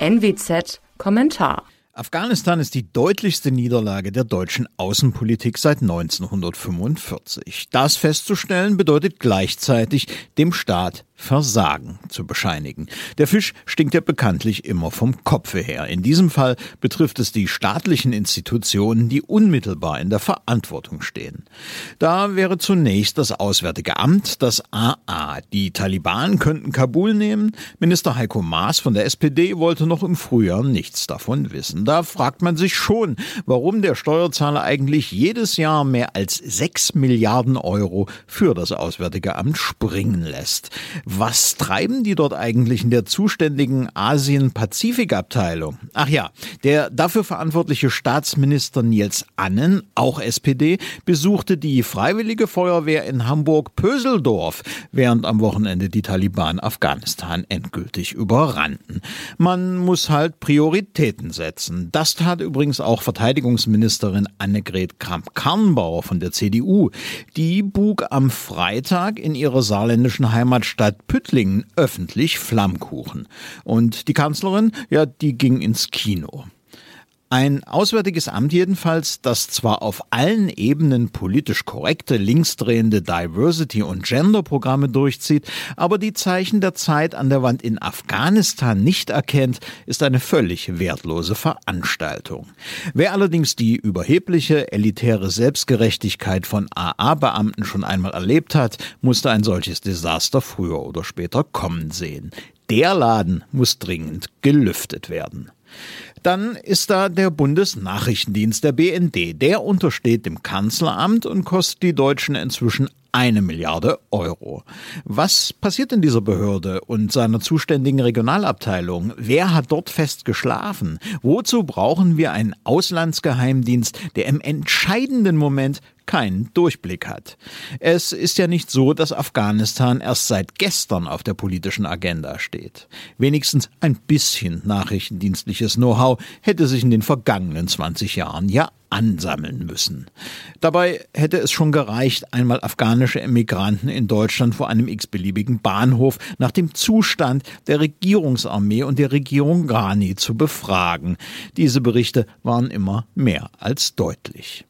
NWZ Kommentar Afghanistan ist die deutlichste Niederlage der deutschen Außenpolitik seit 1945. Das festzustellen bedeutet gleichzeitig, dem Staat Versagen zu bescheinigen. Der Fisch stinkt ja bekanntlich immer vom Kopfe her. In diesem Fall betrifft es die staatlichen Institutionen, die unmittelbar in der Verantwortung stehen. Da wäre zunächst das Auswärtige Amt, das AA. Die Taliban könnten Kabul nehmen. Minister Heiko Maas von der SPD wollte noch im Frühjahr nichts davon wissen. Da fragt man sich schon, warum der Steuerzahler eigentlich jedes Jahr mehr als sechs Milliarden Euro für das Auswärtige Amt springen lässt. Was treiben die dort eigentlich in der zuständigen Asien-Pazifik-Abteilung? Ach ja, der dafür verantwortliche Staatsminister Niels Annen, auch SPD, besuchte die Freiwillige Feuerwehr in Hamburg-Pöseldorf, während am Wochenende die Taliban Afghanistan endgültig überrannten. Man muss halt Prioritäten setzen. Das tat übrigens auch Verteidigungsministerin Annegret Kramp-Karrenbauer von der CDU. Die bug am Freitag in ihrer saarländischen Heimatstadt Püttlingen öffentlich Flammkuchen. Und die Kanzlerin, ja, die ging ins Kino. Ein Auswärtiges Amt jedenfalls, das zwar auf allen Ebenen politisch korrekte, linksdrehende Diversity- und Gender-Programme durchzieht, aber die Zeichen der Zeit an der Wand in Afghanistan nicht erkennt, ist eine völlig wertlose Veranstaltung. Wer allerdings die überhebliche, elitäre Selbstgerechtigkeit von AA-Beamten schon einmal erlebt hat, musste ein solches Desaster früher oder später kommen sehen. Der Laden muss dringend gelüftet werden. Dann ist da der Bundesnachrichtendienst, der BND. Der untersteht dem Kanzleramt und kostet die Deutschen inzwischen eine Milliarde Euro. Was passiert in dieser Behörde und seiner zuständigen Regionalabteilung? Wer hat dort fest geschlafen? Wozu brauchen wir einen Auslandsgeheimdienst, der im entscheidenden Moment keinen Durchblick hat. Es ist ja nicht so, dass Afghanistan erst seit gestern auf der politischen Agenda steht. Wenigstens ein bisschen nachrichtendienstliches Know-how hätte sich in den vergangenen 20 Jahren ja ansammeln müssen. Dabei hätte es schon gereicht, einmal afghanische Emigranten in Deutschland vor einem x-beliebigen Bahnhof nach dem Zustand der Regierungsarmee und der Regierung Ghani zu befragen. Diese Berichte waren immer mehr als deutlich.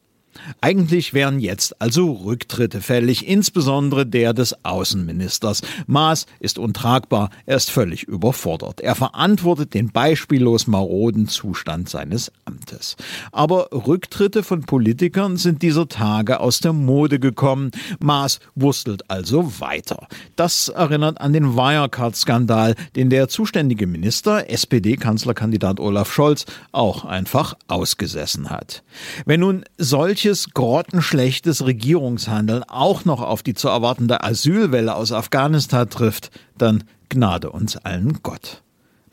Eigentlich wären jetzt also Rücktritte fällig, insbesondere der des Außenministers. Maas ist untragbar, er ist völlig überfordert. Er verantwortet den beispiellos maroden Zustand seines Amtes. Aber Rücktritte von Politikern sind dieser Tage aus der Mode gekommen. Maas wurstelt also weiter. Das erinnert an den Wirecard-Skandal, den der zuständige Minister, SPD-Kanzlerkandidat Olaf Scholz, auch einfach ausgesessen hat. Wenn nun solches solches grottenschlechtes Regierungshandeln auch noch auf die zu erwartende Asylwelle aus Afghanistan trifft, dann gnade uns allen Gott.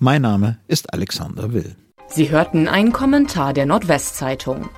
Mein Name ist Alexander Will. Sie hörten einen Kommentar der Nordwestzeitung.